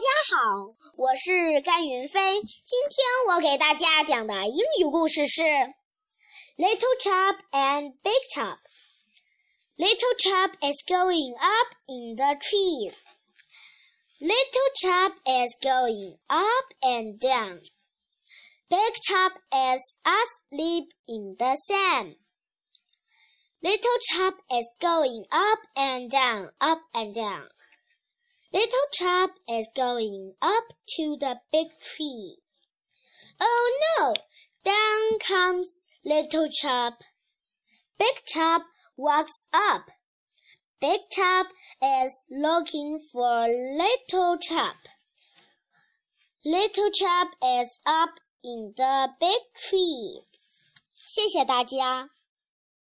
家好，我是甘云飞。今天我给大家讲的英语故事是《Little Chub and Big Chub》。Little Chub is going up in the trees. Little Chub is going up and down. Big Chub is asleep in the sand. Little Chub is going up and down, up and down. Little Chub is going up to the big tree. Oh no! Down comes Little Chub. Big Chub walks up. Big Chub is looking for Little Chub. Little Chub is up in the big tree. 谢谢大家。